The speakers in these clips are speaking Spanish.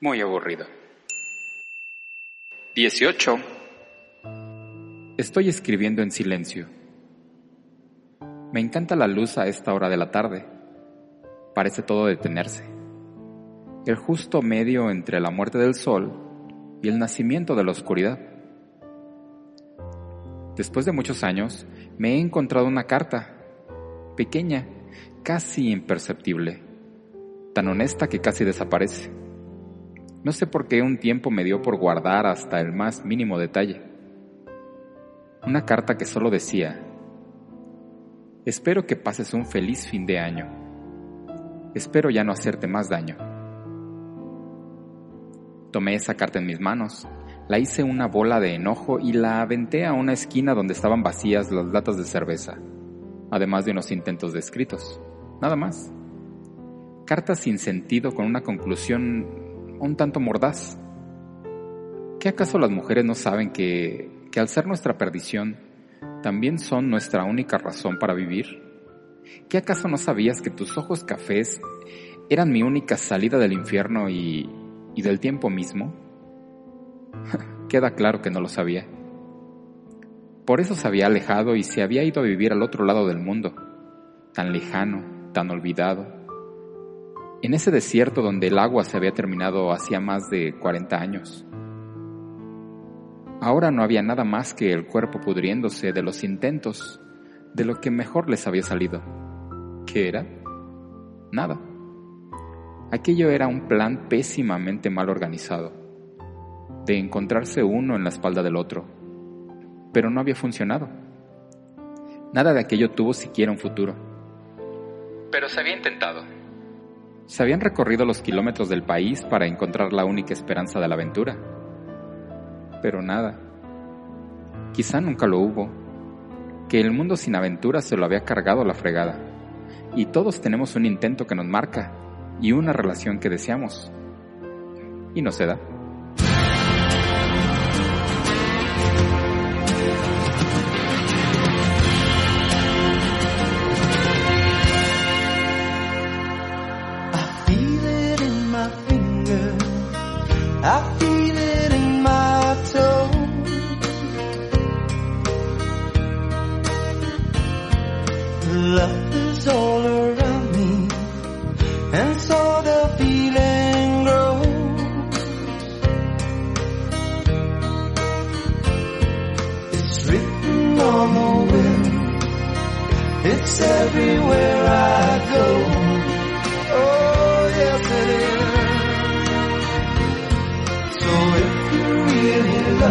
Muy aburrido. 18. Estoy escribiendo en silencio. Me encanta la luz a esta hora de la tarde. Parece todo detenerse. El justo medio entre la muerte del sol y el nacimiento de la oscuridad. Después de muchos años, me he encontrado una carta, pequeña, casi imperceptible, tan honesta que casi desaparece. No sé por qué un tiempo me dio por guardar hasta el más mínimo detalle. Una carta que solo decía, espero que pases un feliz fin de año. Espero ya no hacerte más daño. Tomé esa carta en mis manos, la hice una bola de enojo y la aventé a una esquina donde estaban vacías las latas de cerveza, además de unos intentos de escritos. Nada más. Cartas sin sentido con una conclusión un tanto mordaz. ¿Qué acaso las mujeres no saben que, que al ser nuestra perdición, también son nuestra única razón para vivir? ¿Qué acaso no sabías que tus ojos cafés eran mi única salida del infierno y, y del tiempo mismo? Queda claro que no lo sabía. Por eso se había alejado y se había ido a vivir al otro lado del mundo, tan lejano, tan olvidado, en ese desierto donde el agua se había terminado hacía más de 40 años. Ahora no había nada más que el cuerpo pudriéndose de los intentos de lo que mejor les había salido. ¿Qué era? Nada. Aquello era un plan pésimamente mal organizado, de encontrarse uno en la espalda del otro, pero no había funcionado. Nada de aquello tuvo siquiera un futuro. Pero se había intentado. Se habían recorrido los kilómetros del país para encontrar la única esperanza de la aventura. Pero nada. Quizá nunca lo hubo. Que el mundo sin aventura se lo había cargado la fregada. Y todos tenemos un intento que nos marca y una relación que deseamos. Y no se da.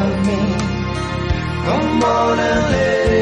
of me. Come on and live.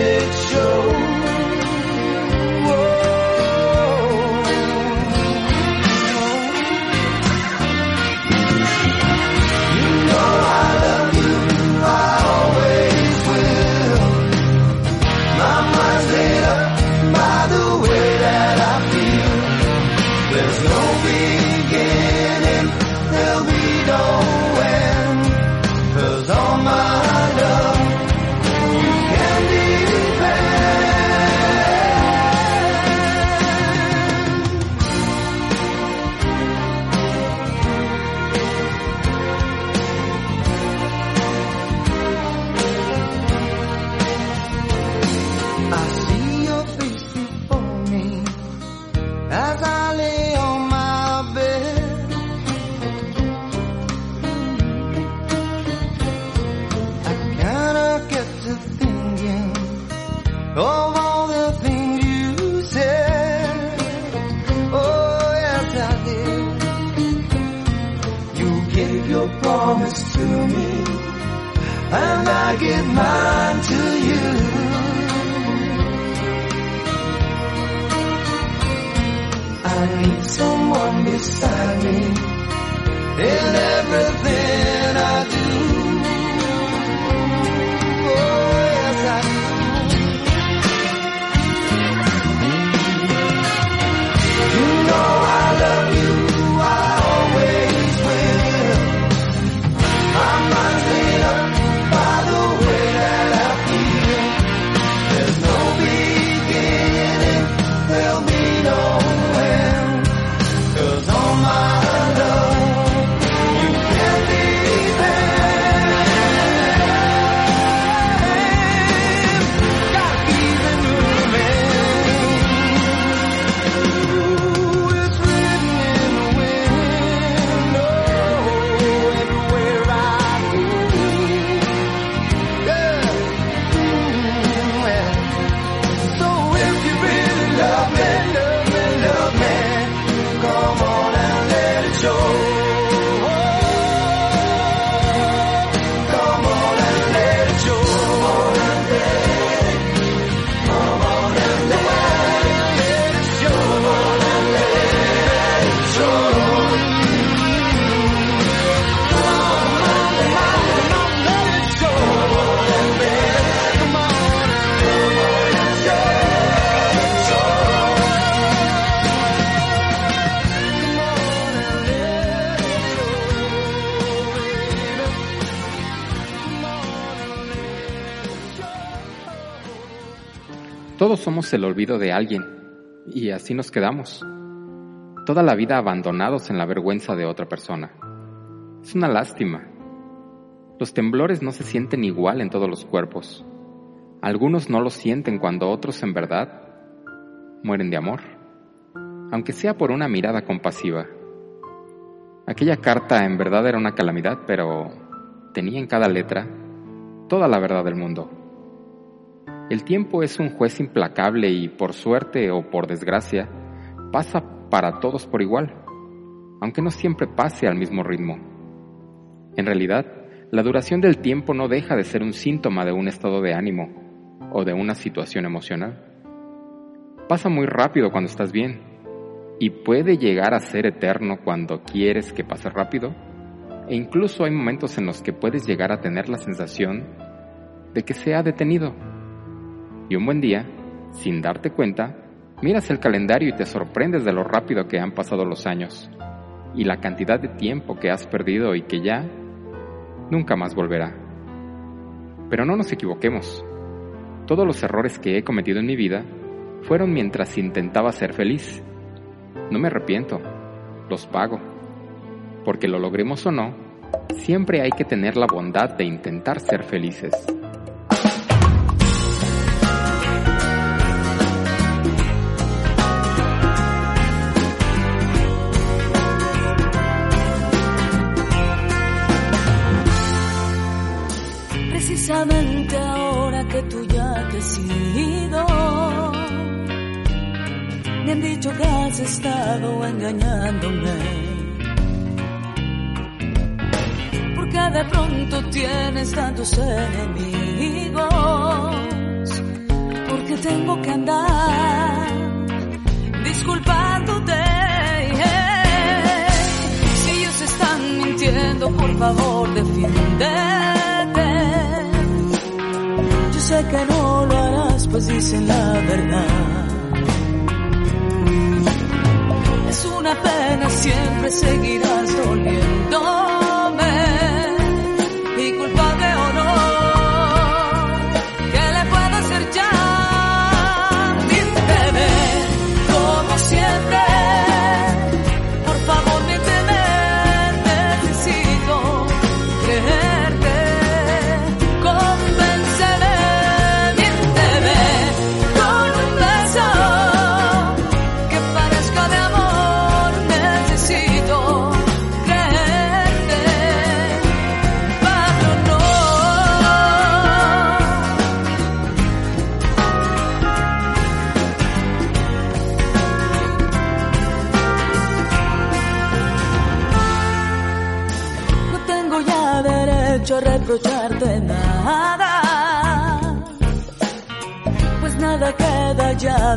Need someone beside me. In everything Todos somos el olvido de alguien, y así nos quedamos. Toda la vida abandonados en la vergüenza de otra persona. Es una lástima. Los temblores no se sienten igual en todos los cuerpos. Algunos no lo sienten cuando otros en verdad mueren de amor, aunque sea por una mirada compasiva. Aquella carta en verdad era una calamidad, pero tenía en cada letra toda la verdad del mundo. El tiempo es un juez implacable y por suerte o por desgracia pasa para todos por igual, aunque no siempre pase al mismo ritmo. En realidad, la duración del tiempo no deja de ser un síntoma de un estado de ánimo o de una situación emocional. Pasa muy rápido cuando estás bien y puede llegar a ser eterno cuando quieres que pase rápido e incluso hay momentos en los que puedes llegar a tener la sensación de que se ha detenido. Y un buen día, sin darte cuenta, miras el calendario y te sorprendes de lo rápido que han pasado los años y la cantidad de tiempo que has perdido y que ya nunca más volverá. Pero no nos equivoquemos. Todos los errores que he cometido en mi vida fueron mientras intentaba ser feliz. No me arrepiento, los pago. Porque lo logremos o no, siempre hay que tener la bondad de intentar ser felices. Precisamente ahora que tú ya te has ido, me han dicho que has estado engañándome. Porque de pronto tienes tantos enemigos, porque tengo que andar disculpándote. Si ellos están mintiendo, por favor, defiéndete. Que no lo harás, pues dicen la verdad. Es una pena, siempre seguirás doliéndome.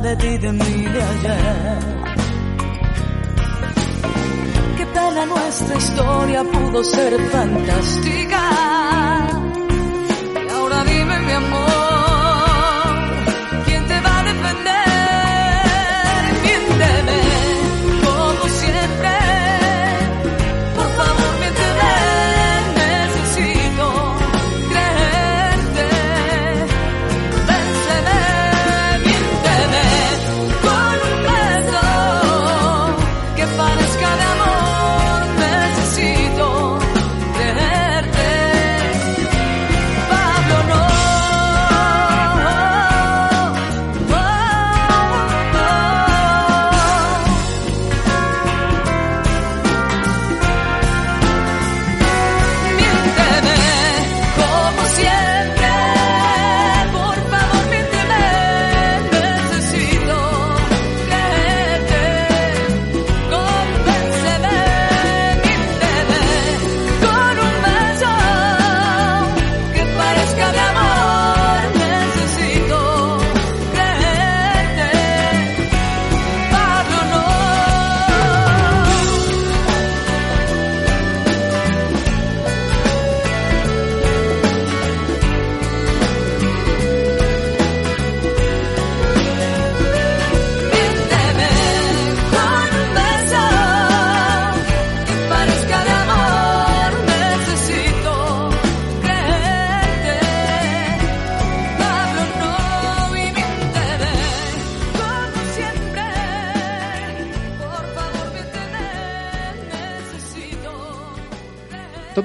de ti, de mí, de ayer. Qué pena nuestra historia pudo ser fantástica.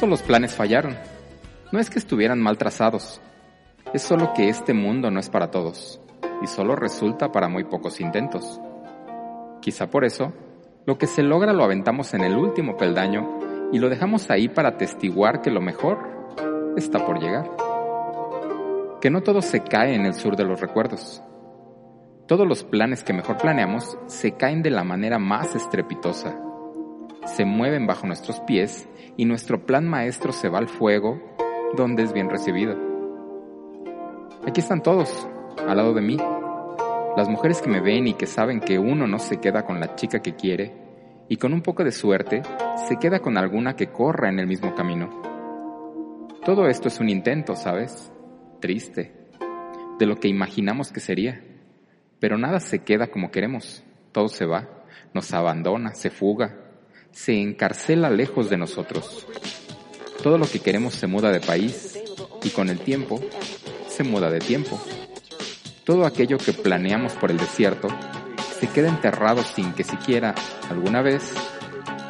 Los planes fallaron. No es que estuvieran mal trazados. Es solo que este mundo no es para todos. Y solo resulta para muy pocos intentos. Quizá por eso, lo que se logra lo aventamos en el último peldaño y lo dejamos ahí para atestiguar que lo mejor está por llegar. Que no todo se cae en el sur de los recuerdos. Todos los planes que mejor planeamos se caen de la manera más estrepitosa. Se mueven bajo nuestros pies y nuestro plan maestro se va al fuego donde es bien recibido. Aquí están todos, al lado de mí. Las mujeres que me ven y que saben que uno no se queda con la chica que quiere y con un poco de suerte se queda con alguna que corra en el mismo camino. Todo esto es un intento, ¿sabes? Triste, de lo que imaginamos que sería. Pero nada se queda como queremos, todo se va, nos abandona, se fuga, se encarcela lejos de nosotros. Todo lo que queremos se muda de país y con el tiempo se muda de tiempo. Todo aquello que planeamos por el desierto se queda enterrado sin que siquiera alguna vez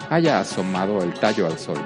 haya asomado el tallo al sol.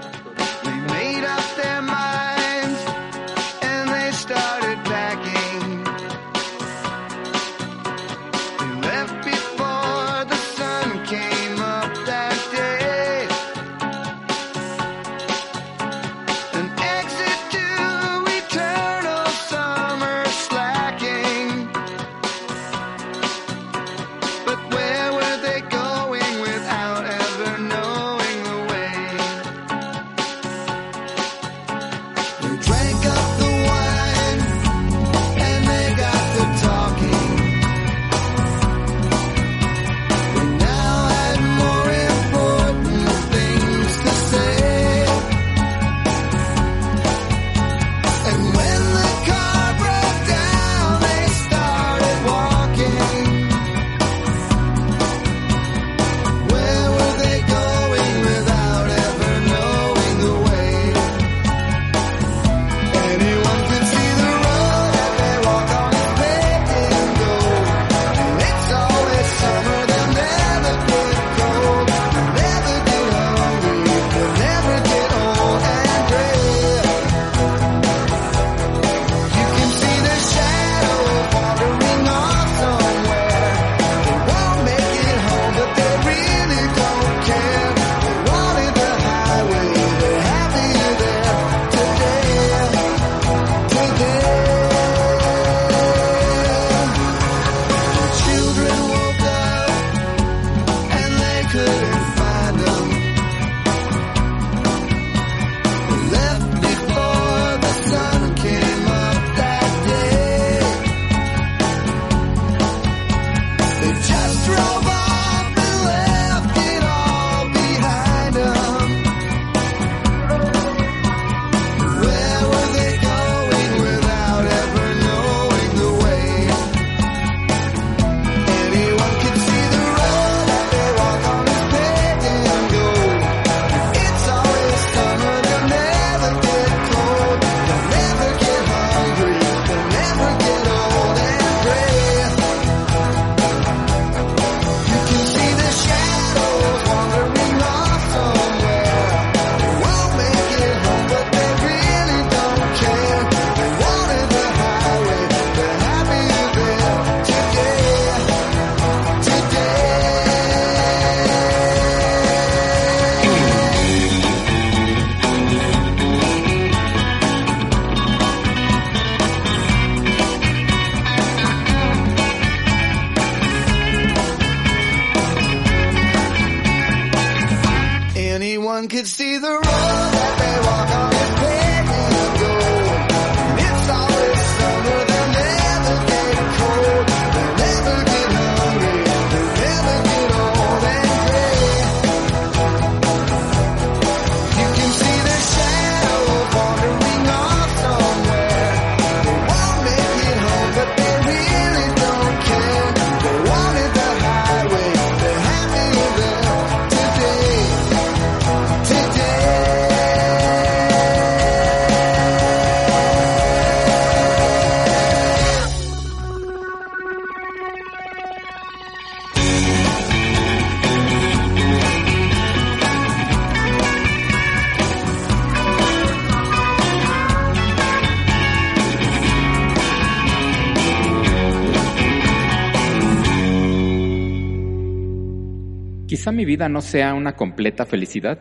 Quizá mi vida no sea una completa felicidad,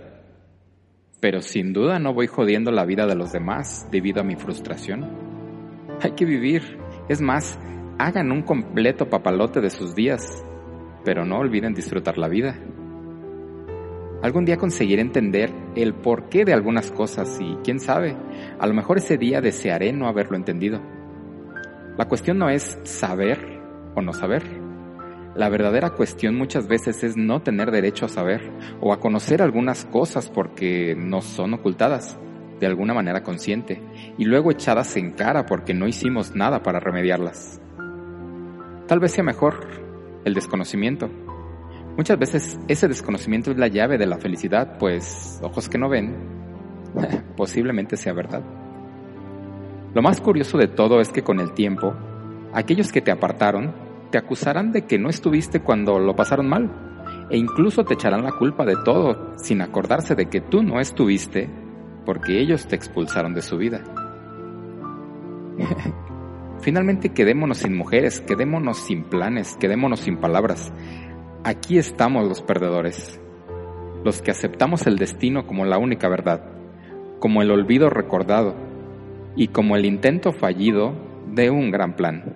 pero sin duda no voy jodiendo la vida de los demás debido a mi frustración. Hay que vivir. Es más, hagan un completo papalote de sus días, pero no olviden disfrutar la vida. Algún día conseguiré entender el porqué de algunas cosas y quién sabe, a lo mejor ese día desearé no haberlo entendido. La cuestión no es saber o no saber. La verdadera cuestión muchas veces es no tener derecho a saber o a conocer algunas cosas porque nos son ocultadas de alguna manera consciente y luego echadas en cara porque no hicimos nada para remediarlas. Tal vez sea mejor el desconocimiento. Muchas veces ese desconocimiento es la llave de la felicidad, pues ojos que no ven, posiblemente sea verdad. Lo más curioso de todo es que con el tiempo, aquellos que te apartaron te acusarán de que no estuviste cuando lo pasaron mal e incluso te echarán la culpa de todo sin acordarse de que tú no estuviste porque ellos te expulsaron de su vida. Finalmente quedémonos sin mujeres, quedémonos sin planes, quedémonos sin palabras. Aquí estamos los perdedores, los que aceptamos el destino como la única verdad, como el olvido recordado y como el intento fallido de un gran plan.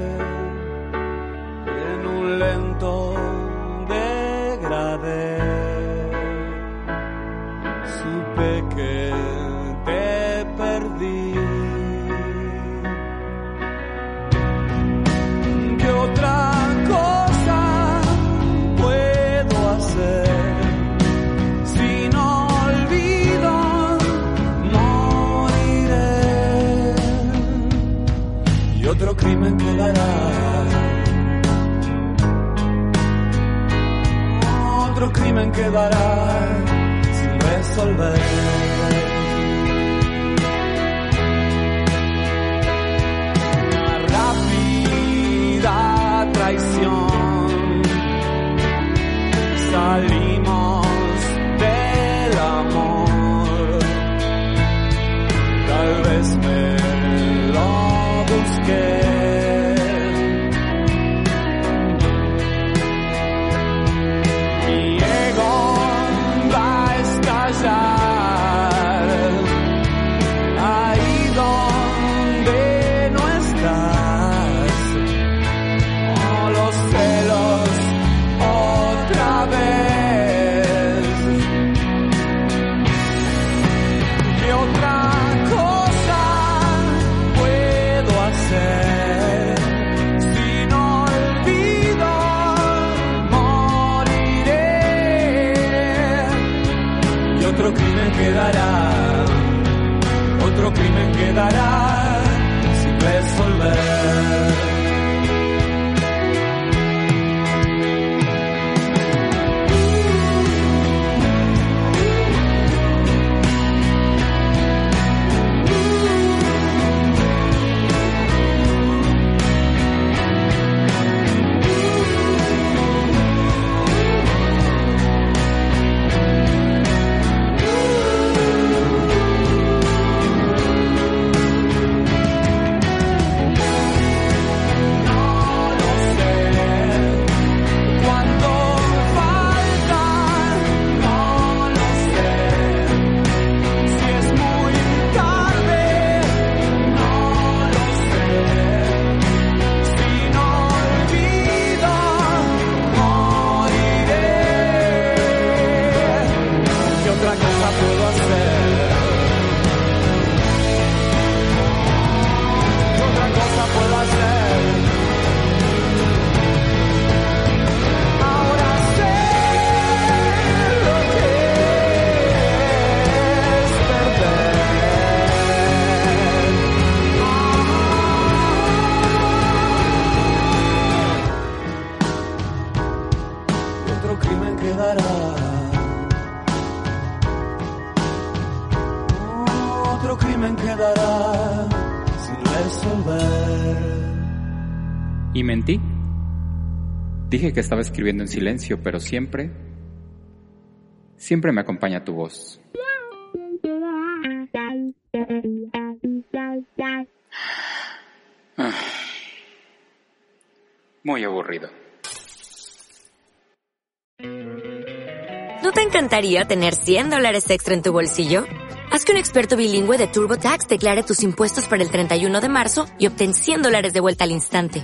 Crimen quedará. otro crimen quedará sin resolver. Una rápida traición. Salimos del amor. Tal vez me lo busqué. Dije que estaba escribiendo en silencio, pero siempre, siempre me acompaña tu voz. Ah. Muy aburrido. ¿No te encantaría tener 100 dólares extra en tu bolsillo? Haz que un experto bilingüe de TurboTax declare tus impuestos para el 31 de marzo y obtén 100 dólares de vuelta al instante.